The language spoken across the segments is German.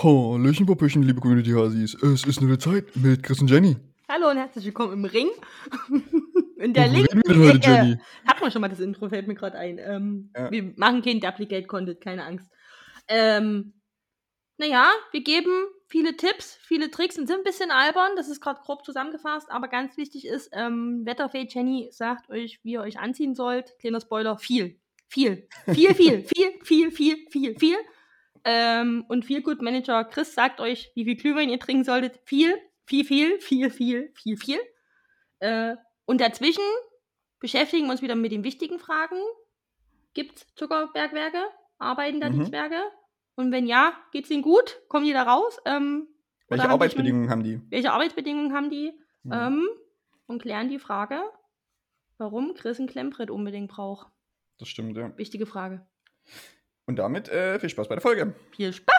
Hallöchen, Popöchen, liebe Community-Hasis. Es ist nur eine Zeit mit Chris und Jenny. Hallo und herzlich willkommen im Ring. In der linken Ecke. Jenny? Hat man schon mal das Intro, fällt mir gerade ein. Ähm, Ja. Wir machen kein Duplicate-Content, keine Angst. Ähm, naja, wir geben viele Tipps, viele Tricks und sind ein bisschen albern. Das ist gerade grob zusammengefasst, aber ganz wichtig ist, ähm, Wetterfee Jenny sagt euch, wie ihr euch anziehen sollt. Kleiner Spoiler, viel. Viel. Viel, viel, viel, viel, viel, viel, viel. Ähm, und viel Good Manager Chris sagt euch, wie viel Glühwein ihr trinken solltet. Viel, viel, viel, viel, viel, viel, viel. Äh, und dazwischen beschäftigen wir uns wieder mit den wichtigen Fragen. Gibt es Zuckerbergwerke? Arbeiten da die Mhm. Zwerge? Und wenn ja, geht's ihnen gut? Kommen die da raus? Ähm, Welche haben die schon- Arbeitsbedingungen haben die? welche Arbeitsbedingungen haben die? Ja. Ähm, und klären die Frage, warum Chris ein Klemmbrett unbedingt braucht. Das stimmt, ja. Wichtige Frage. Und damit äh, viel Spaß bei der Folge. Viel Spaß!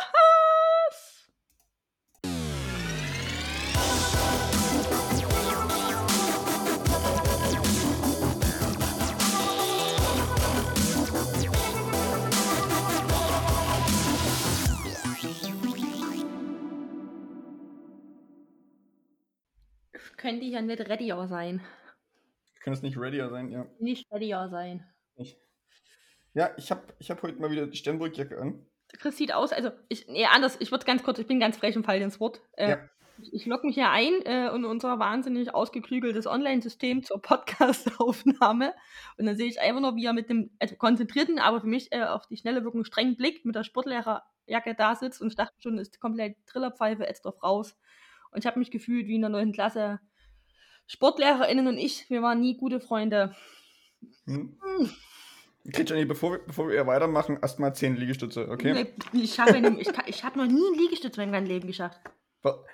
Könnte ja nicht readier sein. Kann es nicht readier sein? Ja. Nicht readier sein. Ich, ja, ich habe ich hab heute mal wieder die Sternburg-Jacke an. Chris sieht aus, also ich, nee, anders, ich würde ganz kurz, ich bin ganz frech und fall ins Wort. Äh, Ja. Ich, logge mich hier ein äh, in unser wahnsinnig ausgeklügeltes Online-System zur Podcast-Aufnahme und dann sehe ich einfach nur, wie er mit dem also konzentrierten, aber für mich äh, auf die schnelle Wirkung strengen Blick mit der Sportlehrerjacke da sitzt und ich dachte schon, ist komplett Trillerpfeife, jetzt drauf raus. Und ich habe mich gefühlt wie in der neunten Klasse. SportlehrerInnen und ich, wir waren nie gute Freunde. Hm? Okay, Jenny, bevor, wir- bevor wir weitermachen, erstmal 10 Liegestütze, okay? Ich habe ich, ich hab noch nie einen Liegestütz in meinem Leben geschafft.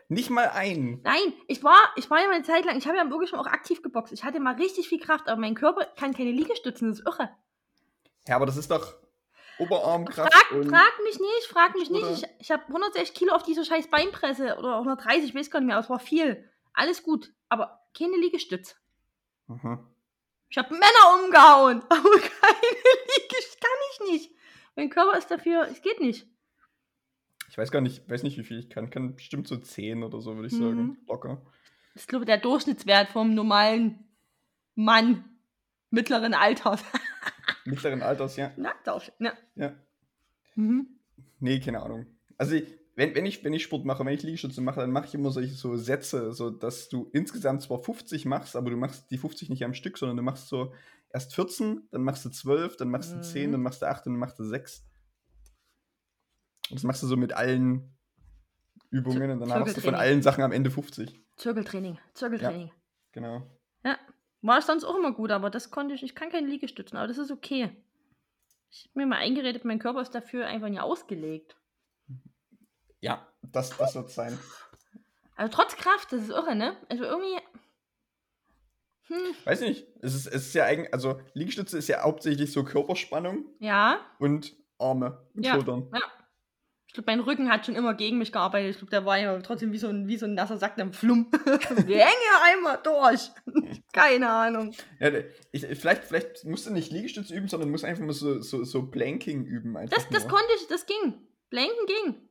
Nicht mal ein. Nein, ich war, ich war ja mal eine Zeit lang, ich habe ja wirklich schon auch aktiv geboxt. Ich hatte mal richtig viel Kraft, aber mein Körper kann keine Liegestützen, das ist irre. Ja, aber das ist doch Oberarmkraft Frag, und frag mich nicht, frag mich nicht. Oder- Ich, ich habe 160 Kilo auf dieser scheiß Beinpresse oder auch 130, ich weiß gar nicht mehr, aber es war viel. Alles gut, aber keine Liegestütz. Aha. Ich habe Männer umgehauen, aber keine Liegestütz, kann ich nicht. Mein Körper ist dafür, es geht nicht. Ich weiß gar nicht, weiß nicht, wie viel ich kann. Kann bestimmt so 10 oder so, würde ich Mhm. sagen. Locker. Das ist, glaube ich, der Durchschnittswert vom normalen Mann mittleren Alters. Mittleren Alters, ja. Na, Durchschnitt, ja. ja. Mhm. Nee, keine Ahnung. Also, ich- wenn, wenn, ich, wenn ich Sport mache, wenn ich Liegestütze mache, dann mache ich immer solche so Sätze, so dass du insgesamt zwar 50 machst, aber du machst die 50 nicht am Stück, sondern du machst so erst 14, dann machst du 12, dann machst du 10, Mhm. dann machst du 8 und dann machst du 6. Und das machst du so mit allen Übungen und dann machst du von allen Sachen am Ende 50. Zirkeltraining, Zirkeltraining. Genau. Ja. War ich sonst auch immer gut, aber das konnte ich, ich kann keine Liegestützen, aber das ist okay. Ich habe mir mal eingeredet, mein Körper ist dafür einfach nicht ausgelegt. Ja, das, das wird sein. Also trotz Kraft, das ist irre, ne? Also irgendwie. Hm, Weiß nicht. Es ist, es ist ja eigentlich, also Liegestütze ist ja hauptsächlich so Körperspannung ja, und Arme und Ja. Schultern. ja. Ich glaube, mein Rücken hat schon immer gegen mich gearbeitet. Ich glaube, der war ja trotzdem wie so ein, wie so ein nasser Sack im Flumm. Wir hängen hier einmal durch. Keine Ahnung. Ja, ich, vielleicht, vielleicht musst du nicht Liegestütze üben, sondern musst einfach mal so, so, so Planking üben. Einfach Das, das nur. konnte ich, das ging. Blanken ging.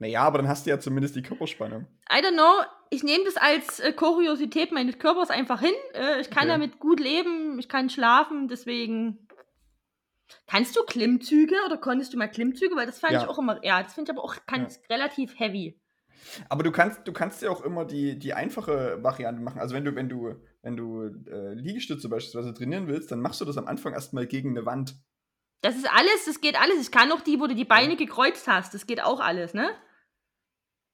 Naja, aber dann hast du ja zumindest die Körperspannung. I don't know. Ich nehme das als äh, Kuriosität meines Körpers einfach hin. Äh, ich kann Okay. damit gut leben, ich kann schlafen, deswegen. Kannst du Klimmzüge oder konntest du mal Klimmzüge? Weil das fand Ja. ich auch immer. Ja, das finde ich aber auch ganz relativ heavy. Aber du kannst, du kannst ja auch immer die, die einfache Variante machen. Also wenn du, wenn du, wenn du äh, Liegestütze beispielsweise trainieren willst, dann machst du das am Anfang erstmal gegen eine Wand. Das ist alles, das geht alles. Ich kann auch die, wo du die Beine gekreuzt hast. Das geht auch alles, ne?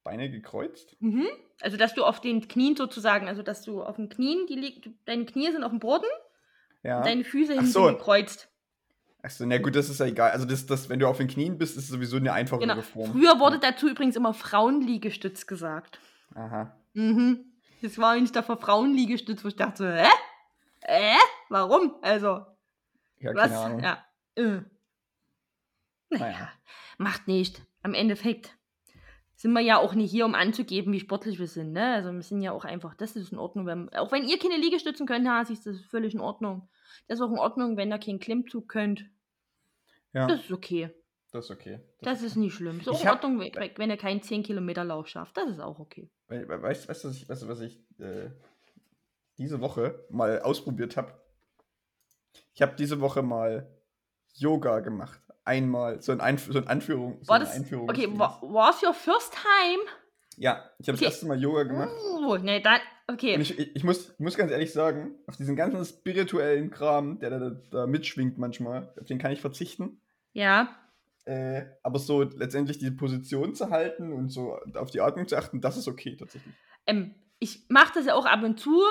Beine gekreuzt. Mhm. Also, dass du auf den Knien sozusagen, also dass du auf den Knien, die liegt, deine Knie sind auf dem Boden, Ja. und deine Füße hinten so. gekreuzt. Achso, na gut, das ist ja egal. Also das, das, wenn du auf den Knien bist, ist sowieso eine einfachere Genau. Form. Früher wurde dazu übrigens immer Frauenliegestütz gesagt. Aha. Mhm. Das war nicht der für Frauenliegestütz, wo ich dachte, so, hä? Äh? Warum? Also, Ja, was? keine Ahnung. Ja. Äh. Naja, Naja. macht nicht. Am Endeffekt sind wir ja auch nicht hier, um anzugeben, wie sportlich wir sind. Ne? Also wir sind ja auch einfach, das ist in Ordnung. Wenn, auch wenn ihr keine Liegestützen könnt, Hasis, das ist völlig in Ordnung. Das ist auch in Ordnung, wenn ihr keinen Klimmzug könnt. Ja. Das ist okay. Das ist okay. Das ist nicht schlimm. Ich in hab- Ordnung, we- wenn ihr keinen 10 Kilometer Lauf schafft. Das ist auch okay. We- we- Weißt du, was ich, weißt was ich äh, diese Woche mal ausprobiert habe? Ich habe diese Woche mal Yoga gemacht. Einmal, so ein, Einf so ein Anführung. So das, Einführung okay, wa- war's your first time? Ja, ich habe Okay. das erste Mal Yoga gemacht. Oh, nee, dann, okay. Und ich, ich, ich, muss, ich muss ganz ehrlich sagen, auf diesen ganzen spirituellen Kram, der da, da, da mitschwingt manchmal, auf den kann ich verzichten. Ja, Äh, aber so letztendlich die Position zu halten und so auf die Atmung zu achten, das ist okay tatsächlich. ähm, ich mache das ja auch ab und zu,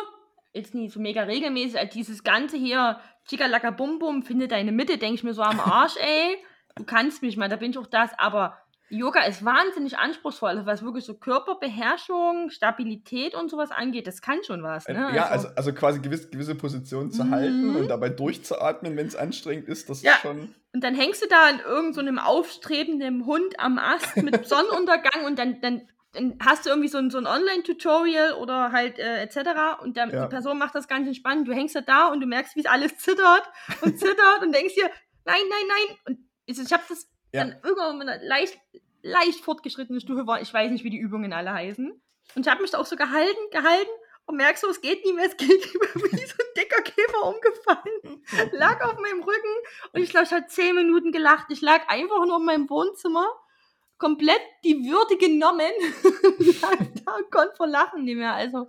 jetzt nicht so mega regelmäßig, als dieses Ganze hier, Chikalaka Bum Bum, finde deine Mitte, denke ich mir so am Arsch, ey, du kannst mich mal, da bin ich auch das, aber Yoga ist wahnsinnig anspruchsvoll, also was wirklich so Körperbeherrschung, Stabilität und sowas angeht, das kann schon was, ne? ja, also, also quasi gewisse, gewisse Positionen zu Mhm. halten und dabei durchzuatmen, wenn es anstrengend ist, das Ja. ist schon. Und dann hängst du da in irgendeinem so einem aufstrebenden Hund am Ast mit Sonnenuntergang und dann, dann hast du irgendwie so ein, so ein Online-Tutorial oder halt äh, etc. Und dann, Ja. die Person macht das ganz entspannt. Du hängst da da und du merkst, wie es alles zittert und zittert und denkst dir, nein, nein, nein. Und ich, ich habe das Ja. dann irgendwann mit einer leicht, leicht fortgeschrittenen Stufe war. Ich weiß nicht, wie die Übungen alle heißen. Und ich habe mich da auch so gehalten, gehalten und merkst so, es geht nicht mehr, es geht nicht mehr, wie so ein dicker Käfer umgefallen lag auf meinem Rücken und ich glaube, ich habe zehn Minuten gelacht. Ich lag einfach nur in meinem Wohnzimmer, komplett die Würde genommen. da konnte vor Lachen nicht mehr. Also,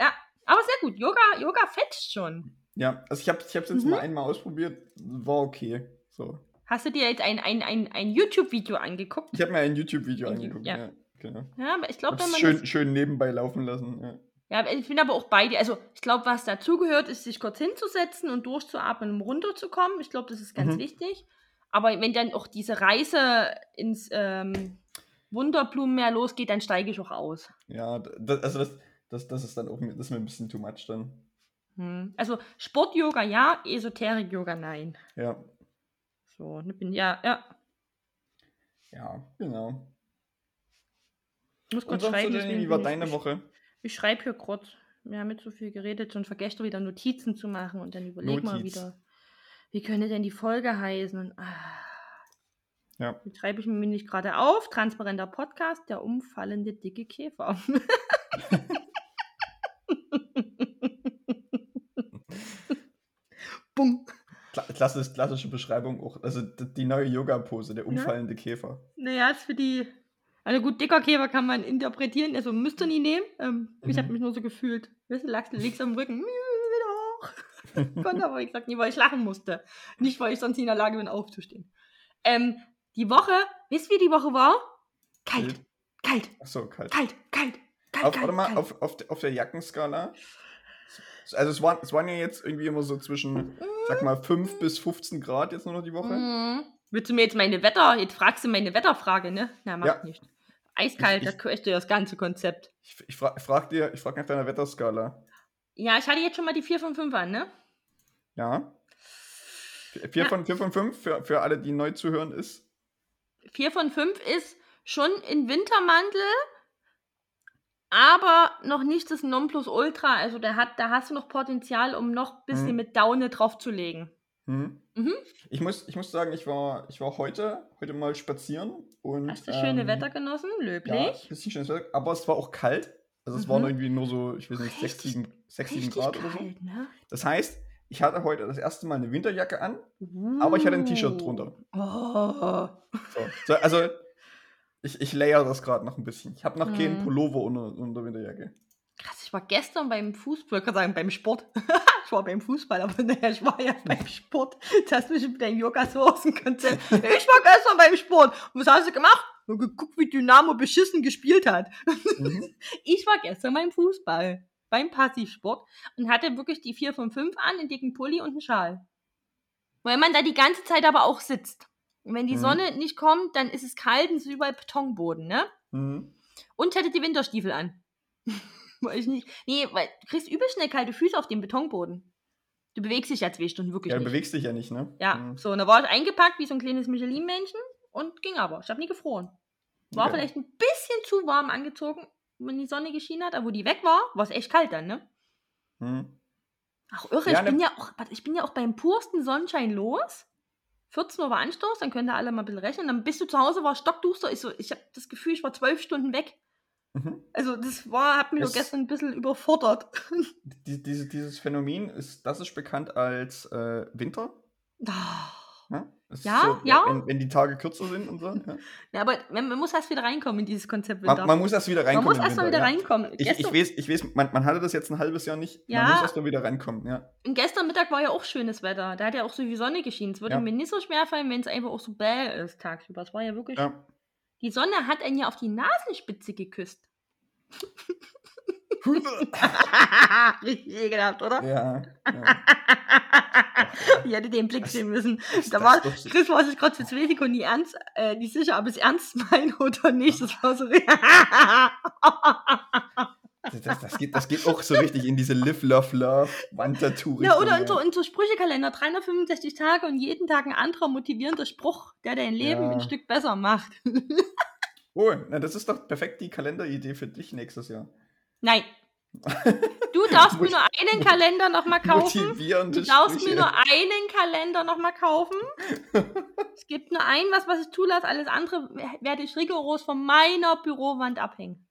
ja, aber sehr gut. Yoga, Yoga fetzt schon. Ja, also ich habe es ich hab's jetzt Mhm. mal einmal ausprobiert, war okay. So. Hast du dir jetzt ein, ein, ein, ein YouTube-Video angeguckt? Ich habe mir ein YouTube-Video angeguckt. ja. Ja, genau. Ja, aber ich glaube, wenn man schön, das, schön nebenbei laufen lassen. Ja. Ja, ich bin aber auch bei dir. Also, ich glaube, was dazugehört, ist, sich kurz hinzusetzen und durchzuatmen, um runterzukommen. Ich glaube, das ist ganz Mhm. wichtig. Aber wenn dann auch diese Reise ins ähm, Wunderblumenmeer losgeht, dann steige ich auch aus. Ja, das, also das, das, das ist dann auch das ist mir ein bisschen too much dann. Hm. Also, Sport-Yoga ja, Esoterik-Yoga nein. Ja, So, ne, bin ja, ja. ja, genau. Ich muss kurz sonst schreiben. Bin ich- deine ich, Woche? Ich schreibe hier kurz. Wir haben jetzt so viel geredet, schon vergesst du wieder Notizen zu machen und dann überleg mal Notiz. wieder, wie könnte denn die Folge heißen? Und, ah. Ja. Jetzt schreibe ich mir nämlich gerade auf. Transparenter Podcast, der umfallende dicke Käfer. Bumm. Kla klassisch, klassische Beschreibung auch. Also die neue Yoga-Pose, der umfallende Käfer. Naja, ist für die. Also gut, dicker Käfer kann man interpretieren, also müsst ihr nie nehmen. Ähm, Ich Mhm. habe mich nur so gefühlt. Weißt du, lagst links am Rücken. Konnte aber, wie gesagt, nie, weil ich lachen musste. Nicht, weil ich sonst nicht in der Lage bin, aufzustehen. Ähm, die Woche, wisst ihr, wie die Woche war? Kalt, kalt, Achso, kalt. kalt, kalt, kalt, Auf, kalt, warte mal, kalt. auf, auf, auf der Jackenskala. Also es waren, es waren ja jetzt irgendwie immer so zwischen, sag mal, 5 bis 15 Grad jetzt nur noch die Woche. Mhm. Willst du mir jetzt meine Wetter, jetzt fragst du meine Wetterfrage, ne? Na, mach Ja. nicht. Eiskalt, Ich- da köchte das ganze Konzept. Ich, ich, fra ich frag dir, ich frag nach deiner Wetterskala. Ja, ich hatte jetzt schon mal die 4 von 5 an, ne? Ja? 4 Ja. von, vier von 5 für, für alle, die neu zuhören, ist. 4 von 5 ist schon in Wintermantel, aber noch nicht das Nonplusultra. Also der hat, da hast du noch Potenzial, um noch ein bisschen Mhm. mit Daune draufzulegen. Hm? Mhm. Ich, muss, ich muss sagen, ich war, ich war heute, heute mal spazieren und. Hast du schöne ähm, Wetter genossen? Ja, Löblich. bisschen schönes Wetter, aber es war auch kalt. Also es Mhm. waren irgendwie nur so, ich weiß nicht, 6, Richtig- 7, 6, 7 Richtig Grad oder so. kalt, ne? Das heißt, ich hatte heute das erste Mal eine Winterjacke an, aber ich hatte ein T-Shirt drunter. Oh. So, so, also ich, ich layer das gerade noch ein bisschen. Ich habe noch keinen Mhm. Pullover unter, unter Winterjacke. Krass, ich war gestern beim Fußball, ich kann sagen, beim Sport. ich war beim Fußball, aber naja, ich war ja beim Sport. Das hast mich mit deinem Yoga so Konzept. Ich war gestern beim Sport. Und was hast du gemacht? Nur geguckt, wie Dynamo beschissen gespielt hat. Mhm. Ich war gestern beim Fußball, beim Passivsport und hatte wirklich die 4 von 5 an, einen dicken Pulli und einen Schal. Weil man da die ganze Zeit aber auch sitzt. Und wenn die Mhm. Sonne nicht kommt, dann ist es kalt und es ist überall Betonboden, ne? Mhm. Und ich hatte die Winterstiefel an. weil ich nicht. Nee, weil du kriegst übel schnell kalte Füße auf dem Betonboden. Du bewegst dich ja zwei Stunden wirklich Ja, du nicht. bewegst dich ja nicht, ne? Ja, Mhm. so, und da war ich eingepackt wie so ein kleines Michelin-Männchen und ging aber. Ich habe nie gefroren. War Okay. vielleicht ein bisschen zu warm angezogen, wenn die Sonne geschienen hat, aber wo die weg war, war es echt kalt dann, ne? Mhm. Ach, irre, Ja, ich, bin ne- ja auch, ich bin ja auch beim pursten Sonnenschein los. 14 Uhr war Anstoß, dann könnt ihr alle mal ein bisschen rechnen. Dann bist du zu Hause, war stockduster. Ich, so, ich habe das Gefühl, ich war zwölf Stunden weg. Mhm. Also das war, hat mich doch gestern ein bisschen überfordert. Die, diese, dieses Phänomen ist, das ist bekannt als äh, Winter. Ah. Ja, Ja, so, ja. Wenn, wenn die Tage kürzer sind und so. Ja. Ja, aber man, man muss erst wieder reinkommen in dieses Konzept Man, man muss erst wieder Man reinkommen. muss im erst mal wieder ja. reinkommen. Ich, ich weiß, ich weiß man, man hatte das jetzt ein halbes Jahr nicht. Ja. Man muss erst mal wieder reinkommen, ja. und gestern Mittag war ja auch schönes Wetter. Da hat ja auch so die Sonne geschienen. Es würde mir nicht so schwer fallen, wenn es einfach auch so bäh ist tagsüber. Es war ja wirklich. Die Sonne hat einen ja auf die Nasenspitze geküsst. Richtig ekelhaft, oder? ja, ja. Ich hätte den Blick sehen müssen. Da war, Chris war sich gerade für zwei Sekunden nicht, ernst, äh, nicht sicher, ob es ernst meint oder nicht. Das war so. Das, das, geht, das geht auch so richtig in diese Live, Love, Love Wandtattoo. ja, oder in so, in so Sprüchekalender, 365 Tage und jeden Tag ein anderer motivierender Spruch, der dein Leben Ja. ein Stück besser macht. Oh, na, das ist doch perfekt die Kalenderidee für dich nächstes Jahr. Nein. Du darfst mir nur einen Kalender nochmal kaufen. Du darfst mir Sprüche. nur einen Kalender nochmal kaufen. es gibt nur ein was, was ich zulasse. Alles andere werde ich rigoros von meiner Bürowand abhängen.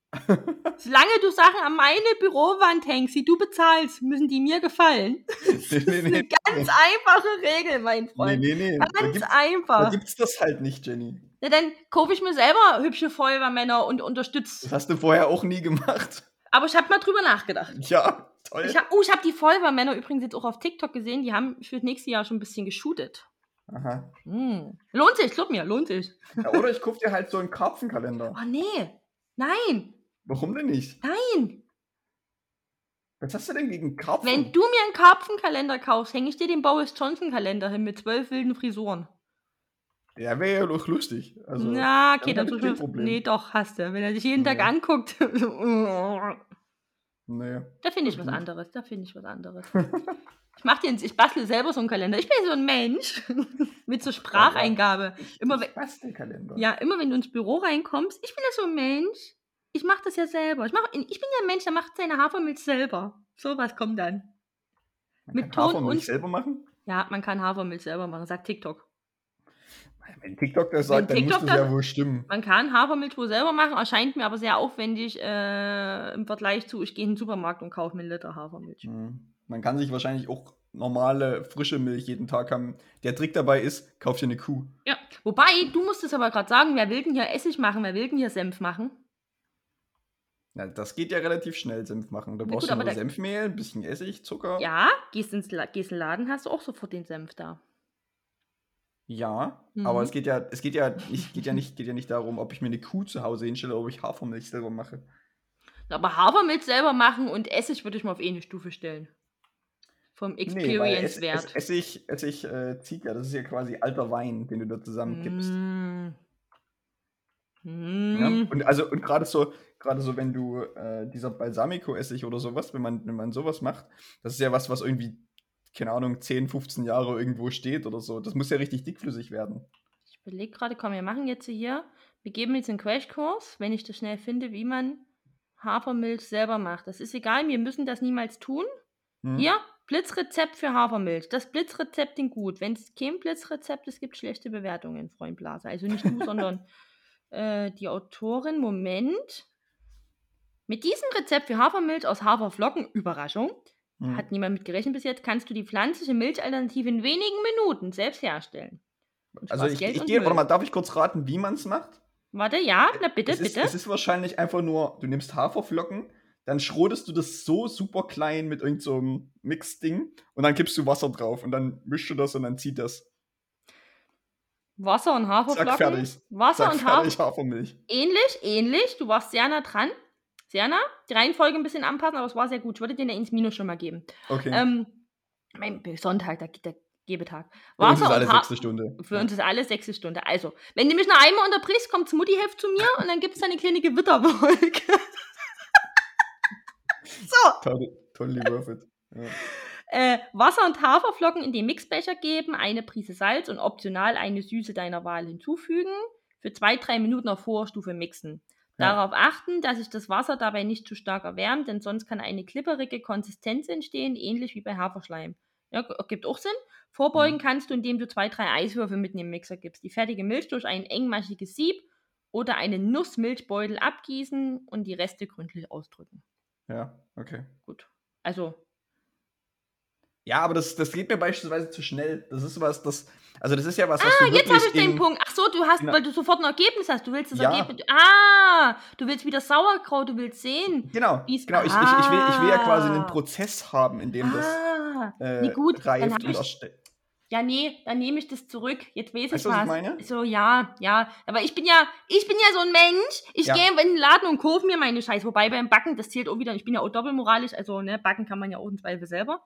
Solange du Sachen an meine Bürowand hängst, die du bezahlst, müssen die mir gefallen. nee, Das nee, ist nee, eine ganz einfache Regel, mein nee, Freund. nee, nee. Da Ganz da einfach. gibt's das halt nicht, Jenny. Na, dann kaufe ich mir selber hübsche Feuerwehrmänner und unterstütze. Das hast du vorher auch nie gemacht. Aber ich habe mal drüber nachgedacht. Ja, toll. Ich hab, oh, ich habe die Feuerwehrmänner übrigens jetzt auch auf TikTok gesehen. Die haben für das nächste Jahr schon ein bisschen geshootet. Aha. Hm. Lohnt sich, glaub mir, lohnt sich. Ja, oder ich kauf dir halt so einen Karpfenkalender. Oh nee. Nein, Warum denn nicht? nein. Was hast du denn gegen Karpfen? Wenn du mir einen Karpfenkalender kaufst, hänge ich dir den Boris Johnson Kalender hin mit zwölf wilden Frisuren. Ja, wäre ja doch lustig. Also, Na, okay, dann ich ich mir. Problem. Nee, doch, hast du. Wenn er dich jeden Tag Ja. anguckt. da nee. finde ich was anderes. Da finde ich was anderes. ich mach den, ich bastle selber so einen Kalender. Ich bin so ein Mensch mit so Spracheingabe. Immer wenn, Bastelkalender. Ja, immer wenn du ins Büro reinkommst, ich bin ja so ein Mensch. Ich mache das ja selber. Ich, mach, ich bin ja ein Mensch, der macht seine Hafermilch selber. So was kommt dann. Man mit kann Ton Hafermilch und- selber machen? Ja, man kann Hafermilch selber machen, sagt TikTok. Wenn TikTok das sagt, Wenn dann muss TikTok das ja das- wohl stimmen. Man kann Hafermilch wohl selber machen, erscheint mir aber sehr aufwendig äh, im Vergleich zu, ich gehe in den Supermarkt und kaufe mir einen Liter Hafermilch. Mhm. Man kann sich wahrscheinlich auch normale, frische Milch jeden Tag haben. Der Trick dabei ist, kauf dir eine Kuh. Ja, wobei, du musst es aber gerade sagen, wer will denn hier Essig machen, wer will denn hier Senf machen? Ja, das geht ja relativ schnell, Senf machen. Da Na brauchst gut, du nur Senfmehl, ein bisschen Essig, Zucker. Ja, gehst ins La gehst in den Laden, hast du auch sofort den Senf da. Ja, Mhm. aber es geht ja, es geht ja nicht, geht ja nicht, geht ja nicht darum, ob ich mir eine Kuh zu Hause hinstelle oder ob ich Hafermilch selber mache. Aber Hafermilch selber machen und Essig würde ich mal auf eine Stufe stellen. Vom Experience-Wert. Ess- Essig, Essig äh, zieht ja, das ist ja quasi alter Wein, den du da zusammenkippst. Mm. Ja? Mm. Und also und gerade so, gerade so, wenn du äh, dieser Balsamico-Essig oder sowas, wenn man, wenn man sowas macht, das ist ja was, was irgendwie, keine Ahnung, 10, 15 Jahre irgendwo steht oder so. Das muss ja richtig dickflüssig werden. Ich überlege gerade, komm, wir machen jetzt hier, wir geben jetzt einen Crashkurs, wenn ich das schnell finde, wie man Hafermilch selber macht. Das ist egal, wir müssen das niemals tun. Hm? Hier, Blitzrezept für Hafermilch. Das Blitzrezept klingt gut. Wenn es kein Blitzrezept ist, gibt es schlechte Bewertungen, Freund Blase. Also nicht du, sondern äh, die Autorin. Moment. Mit diesem Rezept für Hafermilch aus Haferflocken, Überraschung, Hm. hat niemand mit gerechnet bis jetzt, kannst du die pflanzliche Milchalternative in wenigen Minuten selbst herstellen. Also ich, ich gehe, warte mal, darf ich kurz raten, wie man es macht? Warte, ja, na bitte, es, ist, bitte. es ist wahrscheinlich einfach nur, du nimmst Haferflocken, dann schrotest du das so super klein mit irgendeinem so einem Mix-Ding und dann kippst du Wasser drauf und dann mischst du das und dann zieht das. Wasser und Haferflocken. Zack, fertig. Wasser Zack, und Hafer. fertig, Hafermilch. Ähnlich, ähnlich. Du warst sehr nah dran. Sehr nah. Die Reihenfolge ein bisschen anpassen, aber es war sehr gut. Ich würde dir eine ins Minus schon mal geben. Okay. Ähm, mein Sonntag, der, der Gebetag. Für uns ist Wasser alle sechste Stunde. Für uns ist alles sechste Stunde. Also, wenn du mich noch einmal unterbrichst, kommt Mutti hilft zu mir und dann gibt es eine kleine Gewitterwolke. so, Totally, totally worth it. Ja. äh, Wasser und Haferflocken in den Mixbecher geben, eine Prise Salz und optional eine Süße deiner Wahl hinzufügen. Für zwei, drei Minuten auf hoher Stufe mixen. Darauf achten, dass sich das Wasser dabei nicht zu stark erwärmt, denn sonst kann eine klipperige Konsistenz entstehen, ähnlich wie bei Haferschleim. Ja, gibt auch Sinn. Vorbeugen kannst du, indem du zwei, drei Eiswürfel mit in den Mixer gibst. Die fertige Milch durch ein engmaschiges Sieb oder einen Nussmilchbeutel abgießen und die Reste gründlich ausdrücken. Ja, okay. Gut. Also, Ja, aber das, das geht mir beispielsweise zu schnell. Das ist was, das. Also, das ist ja was, was ah, jetzt habe ich den Punkt. Ach so, du hast, in- weil du sofort ein Ergebnis hast. Du willst das Ja. Ergebnis. Ah, du willst wieder Sauerkraut, du willst sehen. Genau, genau. Ich, ich, ich, will, ich will ja quasi einen Ah. Prozess haben, in dem das Ah, äh, nee, gut, dann reift hab und ich- ja, nee, dann nehme ich das zurück. Jetzt weiß Weißt ich du, was was. ich meine? So, ja, ja. Aber ich bin ja, ich bin ja so ein Mensch. Ich Ja. gehe in den Laden und kaufe mir meine Scheiße. Wobei beim Backen, das zählt auch wieder. Ich bin ja auch doppelmoralisch. Also, ne, backen kann man ja auch in Zweifel selber.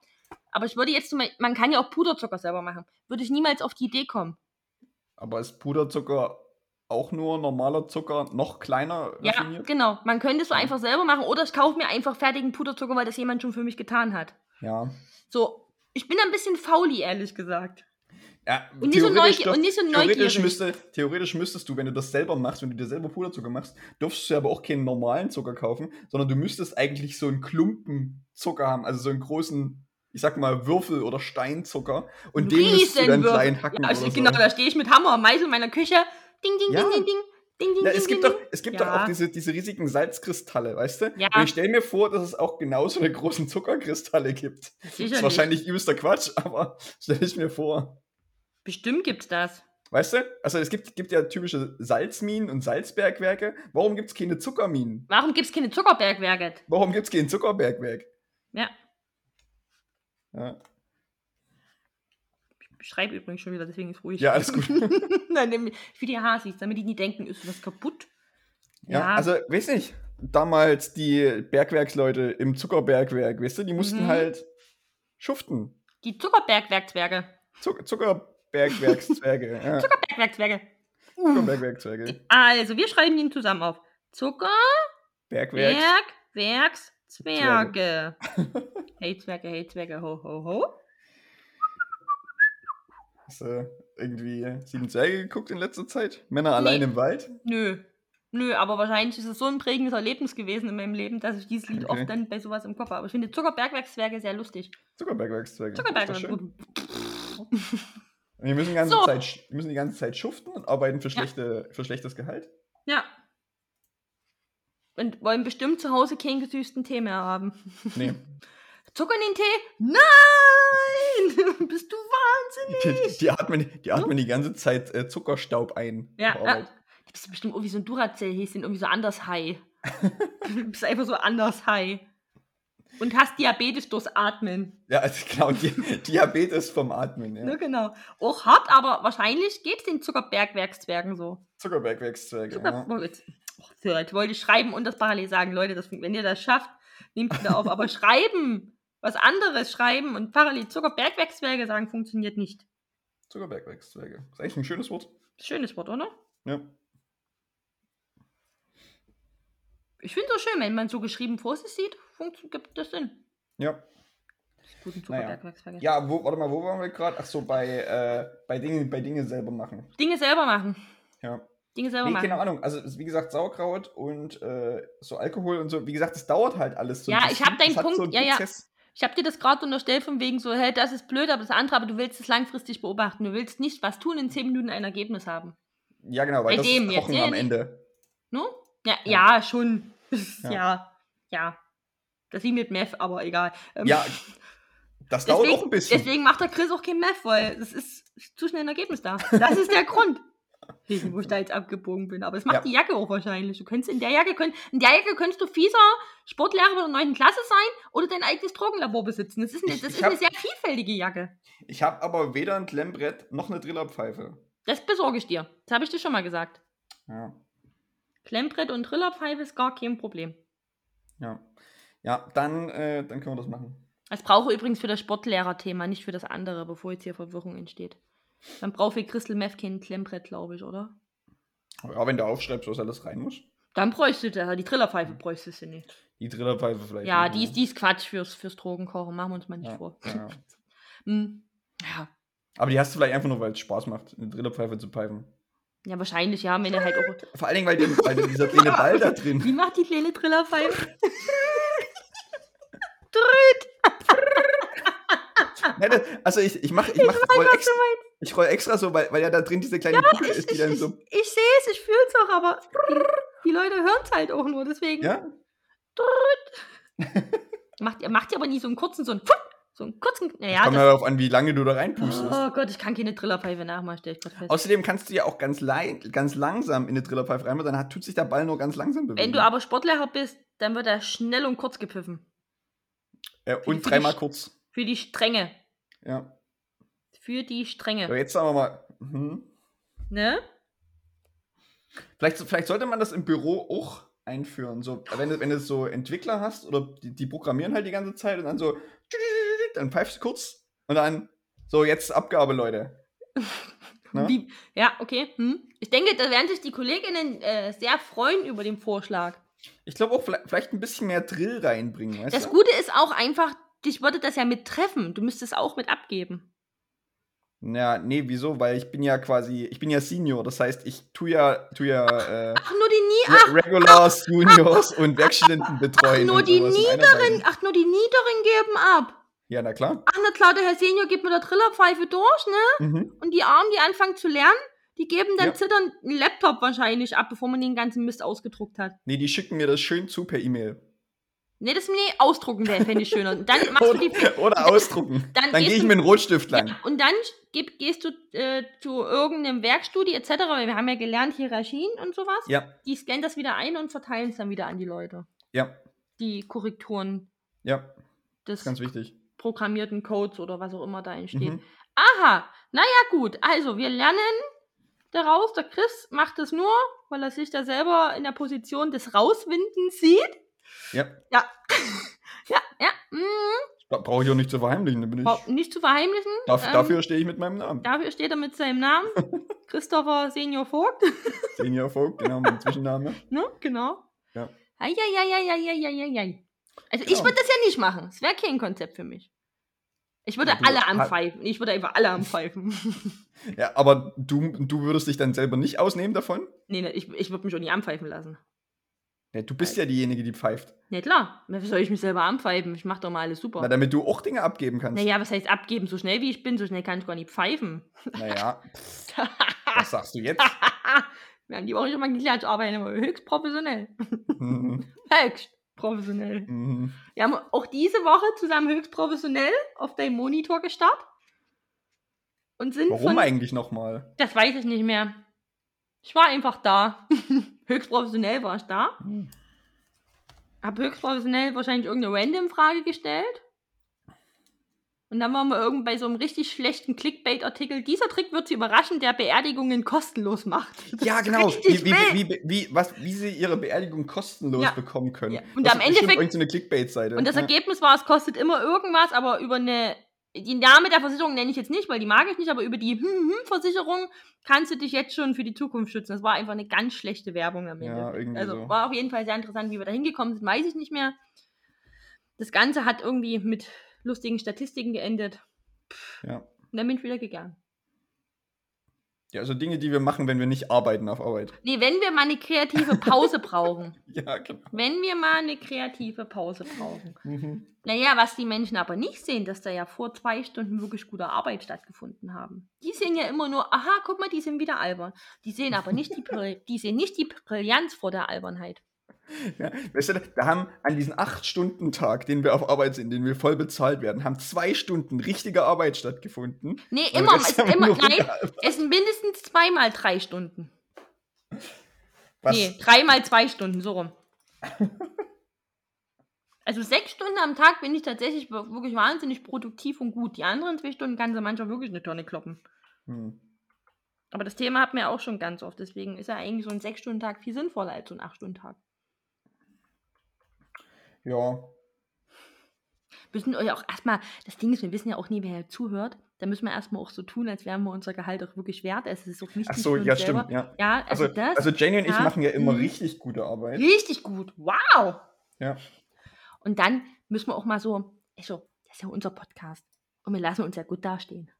Aber ich würde jetzt, zum Beispiel- man kann ja auch Puderzucker selber machen. Würde ich niemals auf die Idee kommen. Aber ist Puderzucker auch nur normaler Zucker, noch kleiner Ja, raffiniert? genau. Man könnte es so einfach selber machen. Oder ich kaufe mir einfach fertigen Puderzucker, weil das jemand schon für mich getan hat. Ja. So, ich bin ein bisschen fauli, ehrlich gesagt. ja Und nicht so theoretisch neugier- dürft- und nicht so theoretisch, neugierig. müsste, theoretisch müsstest du, wenn du das selber machst, wenn du dir selber Puderzucker machst, dürftest du aber auch keinen normalen Zucker kaufen, sondern du müsstest eigentlich so einen Klumpen Zucker haben, also so einen großen, ich sag mal, Würfel- oder Steinzucker. Und den müsstest du dann Riesenwürfel. klein hacken. Ja, also oder genau, so. da stehe ich mit Hammer und Meißel in meiner Küche. Ding, ding, Ja. ding, ding, ding. Ding, ding, Ja, ding, es gibt, doch, es gibt doch Ja. auch diese, diese riesigen Salzkristalle, weißt du? Ja. Und ich stelle mir vor, dass es auch genauso eine großen Zuckerkristalle gibt. Das Sicher ist wahrscheinlich übelster Quatsch, aber stelle ich mir vor. Bestimmt gibt's das. Weißt du? Also es gibt, gibt ja typische Salzminen und Salzbergwerke. Warum gibt es keine Zuckerminen? Warum gibt's keine Zuckerbergwerke? Warum gibt es kein Zuckerbergwerk? Ja. Ja, schreibe übrigens schon wieder, deswegen ist ruhig. ja alles gut. Nein, für die Hasis, damit die nie denken, ist was kaputt. Ja, also, weiß nicht. Damals die Bergwerksleute im Zuckerbergwerk, weißt du, die mussten Mhm. halt schuften. Die Zuckerbergwerkzwerge. Zuck Zuckerbergwerkszwerge. ja. Zuckerbergwerkzwerge. Zuckerbergwerkszwerge. Also, wir schreiben ihn zusammen auf. Bergwerk. Zuckerbergwerkszwerge. hey Zwerge, hey Zwerge, ho, ho, ho. Hast du irgendwie sieben Zwerge geguckt in letzter Zeit? Männer allein im Wald? Nö. Nö, aber wahrscheinlich ist es so ein prägendes Erlebnis gewesen in meinem Leben, dass ich dieses Lied Okay. oft dann bei sowas im Kopf habe. Ich finde Zuckerbergwerkszwerge sehr lustig. Zuckerbergwerkszwerge. Ist doch Zuckerbergwerk. schön. Und die müssen die, ganze So. Zeit, müssen die ganze Zeit schuften und arbeiten für, Ja. schlechte, für schlechtes Gehalt. Ja. Und wollen bestimmt zu Hause keinen gesüßten Tee mehr haben. Nee. Zucker in den Tee? Nein! Bist du wahnsinnig? Die, die, atmen, die atmen die ganze Zeit äh, Zuckerstaub ein. Ja, ja. Du bist bestimmt irgendwie so ein Duracell-Häschen, irgendwie so anders high. du bist einfach so anders high. Und hast Diabetes durchs Atmen. Ja, also genau, die, Diabetes vom Atmen. Ja. Ne, genau. Auch hart, aber wahrscheinlich geht es den Zuckerbergwerkszwergen so. Zuckerbergwerkszwerge. Zucker Ja. oh, jetzt, oh, wollte ich schreiben und das parallel sagen. Leute, das, wenn ihr das schafft, nehmt wieder auf. Aber schreiben, was anderes schreiben und parallel Zuckerbergwerkszwerge sagen, funktioniert nicht. Zuckerbergwerkszwerge. Ist eigentlich ein schönes Wort. Schönes Wort, oder? Ja. Ich finde es schön, wenn man so geschrieben vor sich sieht, gibt das Sinn. Ja. Naja. Ja, wo, warte mal, wo waren wir gerade? Ach so, bei, äh, bei Dingen bei Dinge selber machen. Dinge selber machen. Ja. Dinge selber Nee, machen. keine Ahnung. Also, wie gesagt, Sauerkraut und äh, so Alkohol und so. Wie gesagt, das dauert halt alles so. Ja, ich bisschen. hab deinen Punkt, So ja. Prozess. Ich habe dir das gerade unterstellt von wegen so, hey, das ist blöd, aber das andere, aber du willst es langfristig beobachten. Du willst nicht was tun, in 10 Minuten ein Ergebnis haben. Ja, genau, weil Bei das dem ist jetzt, Kochen ja, am Ende. No? Ja, Ja. ja, schon. Ja. ja. ja, Das ist mit Meth, aber egal. Ähm, Ja, das dauert deswegen, auch ein bisschen. Deswegen macht der Chris auch kein Meth, weil es ist zu schnell ein Ergebnis da. Das ist der Grund. Wegen, wo ich da jetzt abgebogen bin. Aber es macht Ja. die Jacke auch wahrscheinlich. Du könntest in der Jacke, könnt, in der Jacke könntest du fieser Sportlehrer der 9. Klasse sein oder dein eigenes Drogenlabor besitzen. Das ist eine, Ich- das ich ist eine hab- sehr vielfältige Jacke. Ich habe aber weder ein Klemmbrett noch eine Drillerpfeife. Das besorge ich dir. Das habe ich dir schon mal gesagt. Ja, Klemmbrett und Trillerpfeife ist gar kein Problem. ja. Ja, dann, äh, dann können wir das machen. Das brauche ich übrigens für das Sportlehrer-Thema, nicht für das andere, bevor jetzt hier Verwirrung entsteht. Dann braucht für Crystal Meth kein Klemmbrett, glaube ich, oder? Ja, wenn du aufschreibst, was alles rein muss. Dann bräuchte du, die Trillerpfeife bräuchtest du nicht. Die Drillerpfeife vielleicht. Ja, die ist, die ist Quatsch fürs, fürs Drogenkochen, machen wir uns mal nicht ja, vor. ja. Hm. Ja. Aber die hast du vielleicht einfach nur, weil es Spaß macht, eine Drillerpfeife zu pfeifen. ja, wahrscheinlich, ja, wenn er halt auch. Vor allen Dingen, weil, den, weil dieser kleine Ball da drin. Wie macht die kleine Trillerpfeife? Ja, das, also ich, ich mache ich mach, weiß, roll extra, ich roll extra so, weil, weil ja da drin diese kleine Ja, Kugel ich, ist, die ich, dann ich, so. ich sehe es, ich fühle es auch, aber die, die Leute hören es halt auch nur. Deswegen Ja? macht ihr macht ihr aber nie so einen kurzen, so einen, so einen kurzen. Naja, Kommt darauf an, wie lange du da reinpustest. oh Gott, ich kann keine Trillerpfeife nachmachen, stell ich gerade fest. Außerdem kannst du ja auch ganz, ganz langsam in eine Trillerpfeife rein, dann hat, tut sich der Ball nur ganz langsam bewegen. Wenn du aber Sportlehrer bist, dann wird er schnell und kurz gepfiffen. ja, und dreimal kurz. Für die Strenge. Ja. Für die Strenge. jetzt sagen wir mal. Mhm. Ne? Vielleicht, vielleicht sollte man das im Büro auch einführen. So, wenn, du, wenn du so Entwickler hast oder die, die programmieren halt die ganze Zeit und dann so, dann pfeifst du kurz und dann so, jetzt Abgabe, Leute. Ne? Wie, ja, okay. Hm. Ich denke, da werden sich die Kolleginnen äh, sehr freuen über den Vorschlag. Ich glaube auch vielleicht, vielleicht ein bisschen mehr Drill reinbringen, Das du? Gute ist auch einfach, dich würde das ja mit treffen. Du müsstest auch mit abgeben. Ja, nee, wieso? Weil ich bin ja quasi, ich bin ja Senior, das heißt, ich tu ja, tu ja äh, Ach, nur die Nie Re Regulars, Juniors und Werkstudenten betreuen. nur und die Niederen, ach, nur die Niederen geben ab. Ja, na klar. Ach, na klar, der Herr Senior gibt mit der Trillerpfeife durch, ne? Mhm. Und die Armen, die anfangen zu lernen, die geben dann Ja. zitternd einen Laptop wahrscheinlich ab, bevor man den ganzen Mist ausgedruckt hat. Nee, die schicken mir das schön zu per E-Mail. Ne, das nee, ausdrucken wäre, fände ich schöner. Und dann machst du die. Oder, oder ausdrucken. dann Dann, gehe ich mit einem Rotstift lang. Ja, und dann geb, gehst du äh, zu irgendeinem Werkstudie etc., weil wir haben ja gelernt Hierarchien und sowas. Ja, Die scannen das wieder ein und verteilen es dann wieder an die Leute. ja, Die Korrekturen ja, des ganz wichtig. programmierten Codes oder was auch immer da entsteht. Mhm. Aha, naja gut, also wir lernen daraus, der Chris macht es nur, weil er sich da selber in der Position des Rauswindens sieht. Ja, Ja, ja, ja, da brauche ich auch nicht zu verheimlichen. Da bin ich, nicht zu verheimlichen. darf, ähm, dafür stehe ich mit meinem Namen. dafür steht er mit seinem Namen, Christopher Senior Vogt. Senior Vogt, genau, mein Zwischenname. Ne, genau. Ja. Eieieiei. Also ich Genau. würde das ja nicht machen. Es wäre kein Konzept für mich. Ich würde Ja, alle anpfeifen. Ich würde einfach alle anpfeifen. Ja, aber du, du würdest dich dann selber nicht ausnehmen davon? nee, nee, ich, ich würde mich auch nie anpfeifen lassen. Ja, du bist ja diejenige, die pfeift. Nee, klar. Wie soll ich mich selber anpfeifen? Ich mache doch mal alles super. Na, damit du auch Dinge abgeben kannst. naja, was heißt abgeben? So schnell wie ich bin, so schnell kann ich gar nicht pfeifen. Naja, was sagst du jetzt? Wir haben die Woche schon mal geklärt, ich arbeite immer höchst professionell. Mhm, höchst professionell. mhm. Wir haben auch diese Woche zusammen höchst professionell auf deinem Monitor gestarrt. Und sind Warum von eigentlich nochmal? Das weiß ich nicht mehr. Ich war einfach da. höchst professionell war ich da. Hm. Hab höchst professionell wahrscheinlich irgendeine Random-Frage gestellt. Und dann waren wir irgend bei so einem richtig schlechten Clickbait-Artikel. Dieser Trick wird Sie überraschen, der Beerdigungen kostenlos macht. Das Ja, genau. Wie, wie, wie, wie, was, wie sie ihre Beerdigung kostenlos Ja. bekommen können. Ja, und Das am Endeffekt- irgendeine Clickbait-Seite. Und das ja. Ergebnis war, es kostet immer irgendwas, aber über eine. Die Name der Versicherung nenne ich jetzt nicht, weil die mag ich nicht, aber über die Versicherung kannst du dich jetzt schon für die Zukunft schützen. Das war einfach eine ganz schlechte Werbung am Ende. Ja, irgendwie also so. war auf jeden Fall sehr interessant, wie wir da hingekommen sind, weiß ich nicht mehr. Das Ganze hat irgendwie mit lustigen Statistiken geendet. Ja. Und dann bin ich wieder gegangen. Ja, also Dinge, die wir machen, wenn wir nicht arbeiten auf Arbeit. Nee, wenn wir mal eine kreative Pause brauchen. Ja, genau. Wenn wir mal eine kreative Pause brauchen. Mhm. Naja, was die Menschen aber nicht sehen, dass da ja vor zwei Stunden wirklich gute Arbeit stattgefunden haben. Die sehen ja immer nur, aha, guck mal, die sind wieder albern. Die sehen aber nicht die, Brill- die sehen nicht die Brillanz vor der Albernheit. Ja, weißt du, da haben an diesem 8-Stunden-Tag, den wir auf Arbeit sind, den wir voll bezahlt werden, haben zwei Stunden richtige Arbeit stattgefunden. Nee, Und immer, es immer, nein, es sind mindestens zweimal drei Stunden. Was? Nee, dreimal zwei Stunden, so rum. Also sechs Stunden am Tag bin ich tatsächlich wir- wirklich wahnsinnig produktiv und gut. Die anderen zwei Stunden kann sie manchmal wirklich eine Tonne kloppen. Hm. Aber das Thema hatten wir auch schon ganz oft. Deswegen ist ja eigentlich so ein Sechs-Stunden-Tag viel sinnvoller als so ein Acht-Stunden-Tag. Ja. müssen euch auch erstmal, das Ding ist, wir wissen ja auch nie, wer zuhört. Da müssen wir erstmal auch so tun, als wären wir unser Gehalt auch wirklich wert. Es ist auch wichtig. Ach so, ja, selber. stimmt. Ja. Ja, also, Also, das. also Jenny und ich ja, machen ja immer mhm. richtig gute Arbeit. richtig gut. Wow! Ja. Und dann müssen wir auch mal so, also, das ist ja unser Podcast. Und wir lassen uns ja gut dastehen.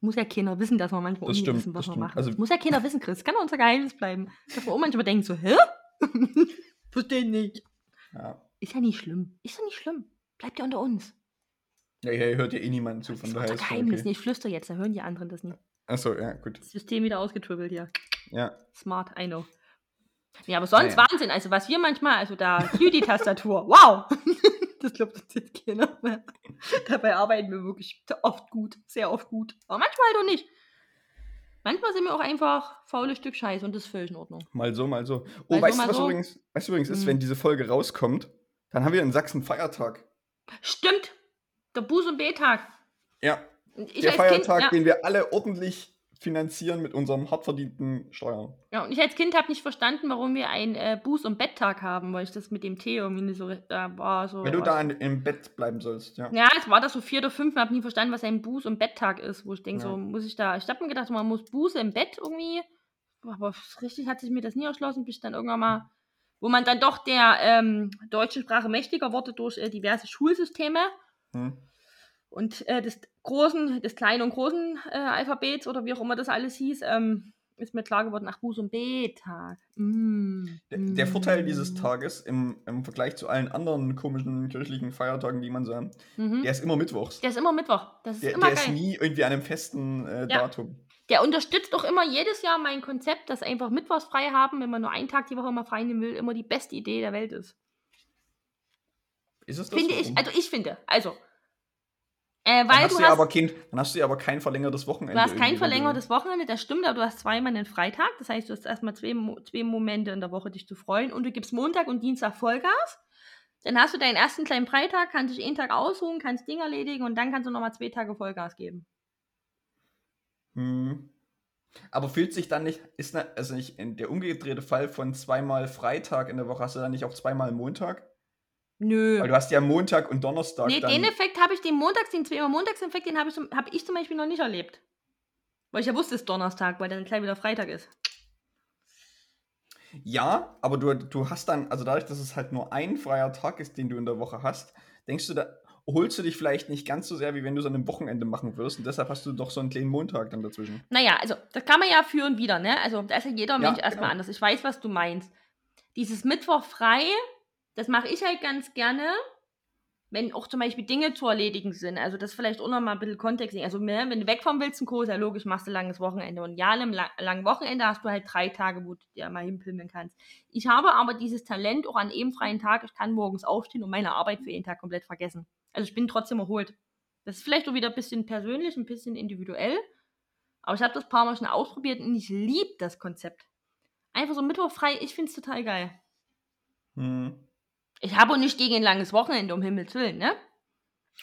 Muss ja keiner wissen, dass wir manchmal Das stimmt, wissen, was wir machen. Also- Muss ja keiner wissen, Chris. Kann ja unser Geheimnis bleiben. Dass man auch manchmal denkt so, hä? Verstehe nicht. Ja. Ist ja nicht schlimm. Ist ja nicht schlimm. Bleibt ja unter uns. Ja, hier hört ja eh niemand zu, von Das daher ist Geheimnis okay. nicht. Flüster jetzt, da hören die anderen das nicht. Achso, ja, gut. Das System wieder ausgetribbelt hier. Ja. Smart, I know. Ja, aber sonst Naja. Wahnsinn. Also, was wir manchmal, also da hier die Tastatur, wow! das glaubt uns jetzt keiner mehr. Dabei arbeiten wir wirklich oft gut, sehr oft gut. Aber manchmal halt auch nicht. Manchmal sind wir auch einfach faule Stück Scheiße und das ist völlig in Ordnung. Mal so, mal so. Mal Oh, so, weißt mal du, was so. übrigens, weißt du übrigens ist, Mhm. wenn diese Folge rauskommt, dann haben wir in Sachsen Feiertag. Stimmt! Der Buß- und B-Tag. Ja, Ich der Feiertag, kind, ja, den wir alle ordentlich finanzieren mit unserem hart verdienten Steuern. ja, und ich als Kind habe nicht verstanden, warum wir einen äh, Buß- und Betttag haben, weil ich das mit dem Tee irgendwie nicht so, da war so. Wenn du da in, im Bett bleiben sollst, ja. Ja, es war das so vier oder fünf, ich habe nie verstanden, was ein Buß- und Betttag ist, wo ich denke, Ja. so muss ich da, ich habe mir gedacht, man muss Buße im Bett irgendwie, aber richtig hat sich mir das nie erschlossen, bis ich dann irgendwann mal, wo man dann doch der ähm, deutschen Sprache mächtiger wurde durch äh, diverse Schulsysteme Hm. und äh, des großen, des kleinen und großen äh, Alphabets oder wie auch immer das alles hieß, ähm, ist mir klar geworden, ach, Buß- und B-Tag. Mm, Der, der Vorteil mm. dieses Tages im, im Vergleich zu allen anderen komischen kirchlichen Feiertagen, die man so hat, Mhm. der ist immer mittwochs. Der ist immer Mittwoch. Das ist Der, immer der geil. ist nie irgendwie an einem festen äh, Ja. Datum. Der unterstützt doch immer jedes Jahr mein Konzept, dass einfach Mittwochs frei haben, wenn man nur einen Tag die Woche mal frei nehmen will, immer die beste Idee der Welt ist. Ist es das? Finde ich, also ich finde, also. Äh, dann, weil hast du hast, aber kein, dann hast du ja aber kein verlängertes Wochenende. du hast kein verlängertes Wochenende, das stimmt, aber du hast zweimal einen Freitag. Das heißt, du hast erstmal zwei, zwei Momente in der Woche, dich zu freuen. Und du gibst Montag und Dienstag Vollgas. Dann hast du deinen ersten kleinen Freitag, kannst dich einen Tag ausruhen, kannst Dinge erledigen und dann kannst du nochmal zwei Tage Vollgas geben. Hm. Aber fühlt sich dann nicht, ist ne, also nicht in der umgedrehte Fall von zweimal Freitag in der Woche, hast du dann nicht auch zweimal Montag? Nö. Weil du hast ja Montag und Donnerstag Nee, dann. den Effekt habe ich, den Montags, den zweimal Montagseffekt, den habe ich, zum- hab ich zum Beispiel noch nicht erlebt. Weil ich ja wusste, es ist Donnerstag, weil dann gleich wieder Freitag ist. Ja, aber du, du hast dann, also dadurch, dass es halt nur ein freier Tag ist, den du in der Woche hast, denkst du, da holst du dich vielleicht nicht ganz so sehr, wie wenn du es an einem Wochenende machen würdest. Und deshalb hast du doch so einen kleinen Montag dann dazwischen. Naja, also, das kann man ja für und wieder, ne? Also, da ist ja jeder Ja, Mensch erstmal genau. anders. Ich weiß, was du meinst. Dieses Mittwoch frei, das mache ich halt ganz gerne, wenn auch zum Beispiel Dinge zu erledigen sind. Also, das vielleicht auch noch mal ein bisschen Kontext. Also, ne, wenn du wegfahren willst, ein ist ja logisch, machst du langes Wochenende. Und ja, an einem la langen Wochenende hast du halt drei Tage, wo du dir mal hinpilmen kannst. Ich habe aber dieses Talent auch an einem freien Tag, ich kann morgens aufstehen und meine Arbeit für jeden Tag komplett vergessen. Also, ich bin trotzdem erholt. Das ist vielleicht auch wieder ein bisschen persönlich, ein bisschen individuell. Aber ich habe das paar Mal schon ausprobiert und ich liebe das Konzept. Einfach so Mittwoch frei, ich finde es total geil. Hm. Ich habe auch nicht gegen ein langes Wochenende, um Himmels Willen, ne?